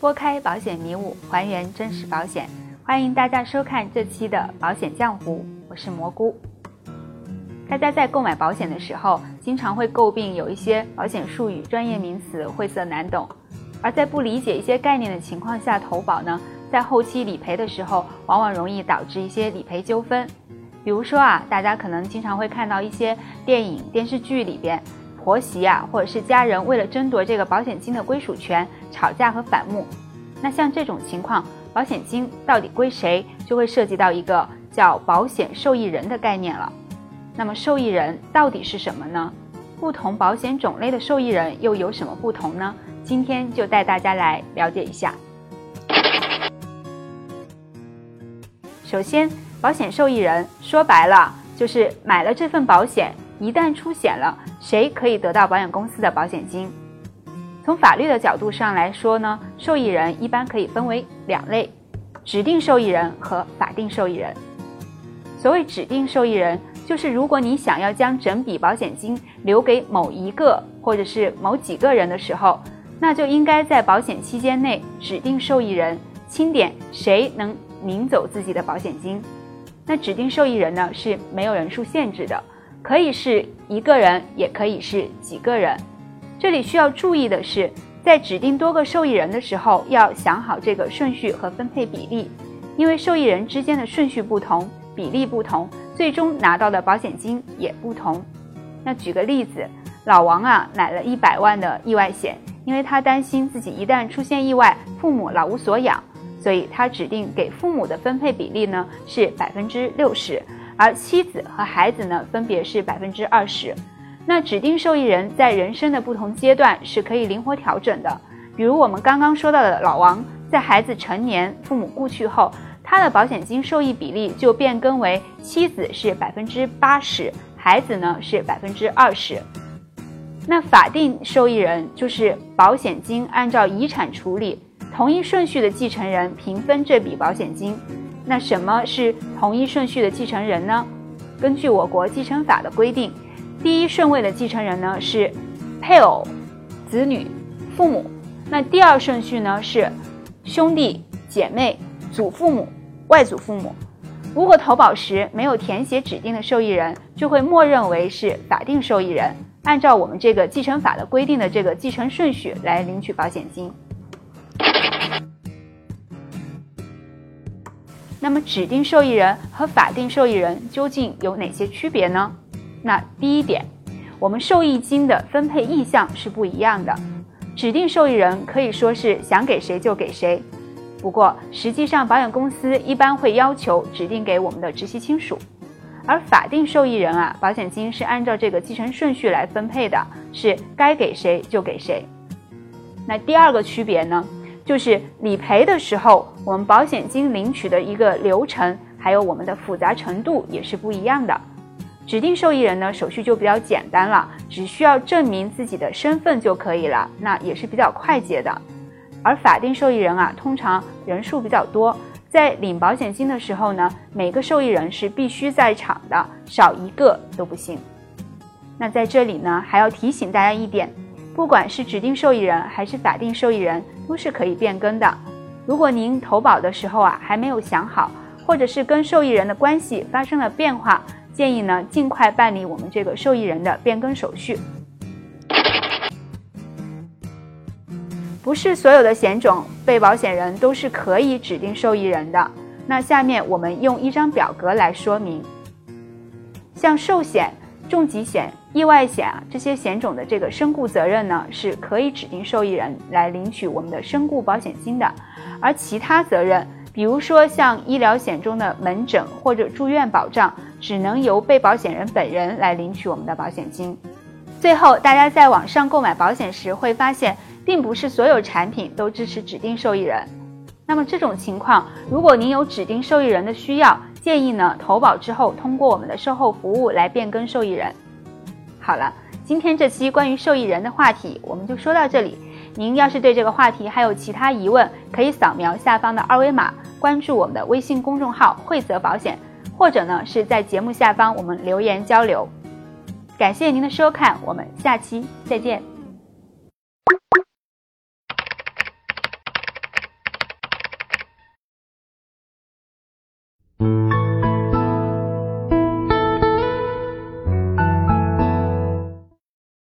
拨开保险迷雾，还原真实保险。欢迎大家收看这期的《保险江湖》，我是蘑菇。大家在购买保险的时候，经常会诟病有一些保险术语、专业名词晦涩难懂，而在不理解一些概念的情况下投保呢，在后期理赔的时候，往往容易导致一些理赔纠纷。比如说啊，大家可能经常会看到一些电影、电视剧里边。婆媳啊，或者是家人为了争夺这个保险金的归属权吵架和反目，那像这种情况，保险金到底归谁，就会涉及到一个叫保险受益人的概念了。那么受益人到底是什么呢？不同保险种类的受益人又有什么不同呢？今天就带大家来了解一下。首先，保险受益人说白了就是买了这份保险。一旦出险了，谁可以得到保险公司的保险金？从法律的角度上来说呢，受益人一般可以分为两类：指定受益人和法定受益人。所谓指定受益人，就是如果你想要将整笔保险金留给某一个或者是某几个人的时候，那就应该在保险期间内指定受益人清点谁能领走自己的保险金。那指定受益人呢是没有人数限制的。可以是一个人，也可以是几个人。这里需要注意的是，在指定多个受益人的时候，要想好这个顺序和分配比例，因为受益人之间的顺序不同，比例不同，最终拿到的保险金也不同。那举个例子，老王啊买了一百万的意外险，因为他担心自己一旦出现意外，父母老无所养，所以他指定给父母的分配比例呢是百分之六十。而妻子和孩子呢，分别是百分之二十。那指定受益人在人生的不同阶段是可以灵活调整的。比如我们刚刚说到的老王，在孩子成年、父母故去后，他的保险金受益比例就变更为妻子是百分之八十，孩子呢是百分之二十。那法定受益人就是保险金按照遗产处理，同一顺序的继承人平分这笔保险金。那什么是同一顺序的继承人呢？根据我国继承法的规定，第一顺位的继承人呢是配偶、子女、父母。那第二顺序呢是兄弟姐妹、祖父母、外祖父母。如果投保时没有填写指定的受益人，就会默认为是法定受益人，按照我们这个继承法的规定的这个继承顺序来领取保险金。那么，指定受益人和法定受益人究竟有哪些区别呢？那第一点，我们受益金的分配意向是不一样的。指定受益人可以说是想给谁就给谁，不过实际上保险公司一般会要求指定给我们的直系亲属。而法定受益人啊，保险金是按照这个继承顺序来分配的，是该给谁就给谁。那第二个区别呢？就是理赔的时候，我们保险金领取的一个流程，还有我们的复杂程度也是不一样的。指定受益人呢，手续就比较简单了，只需要证明自己的身份就可以了，那也是比较快捷的。而法定受益人啊，通常人数比较多，在领保险金的时候呢，每个受益人是必须在场的，少一个都不行。那在这里呢，还要提醒大家一点。不管是指定受益人还是法定受益人，都是可以变更的。如果您投保的时候啊还没有想好，或者是跟受益人的关系发生了变化，建议呢尽快办理我们这个受益人的变更手续。不是所有的险种被保险人都是可以指定受益人的。那下面我们用一张表格来说明，像寿险、重疾险。意外险啊，这些险种的这个身故责任呢，是可以指定受益人来领取我们的身故保险金的。而其他责任，比如说像医疗险中的门诊或者住院保障，只能由被保险人本人来领取我们的保险金。最后，大家在网上购买保险时会发现，并不是所有产品都支持指定受益人。那么这种情况，如果您有指定受益人的需要，建议呢投保之后通过我们的售后服务来变更受益人。好了，今天这期关于受益人的话题我们就说到这里。您要是对这个话题还有其他疑问，可以扫描下方的二维码，关注我们的微信公众号“惠泽保险”，或者呢是在节目下方我们留言交流。感谢您的收看，我们下期再见。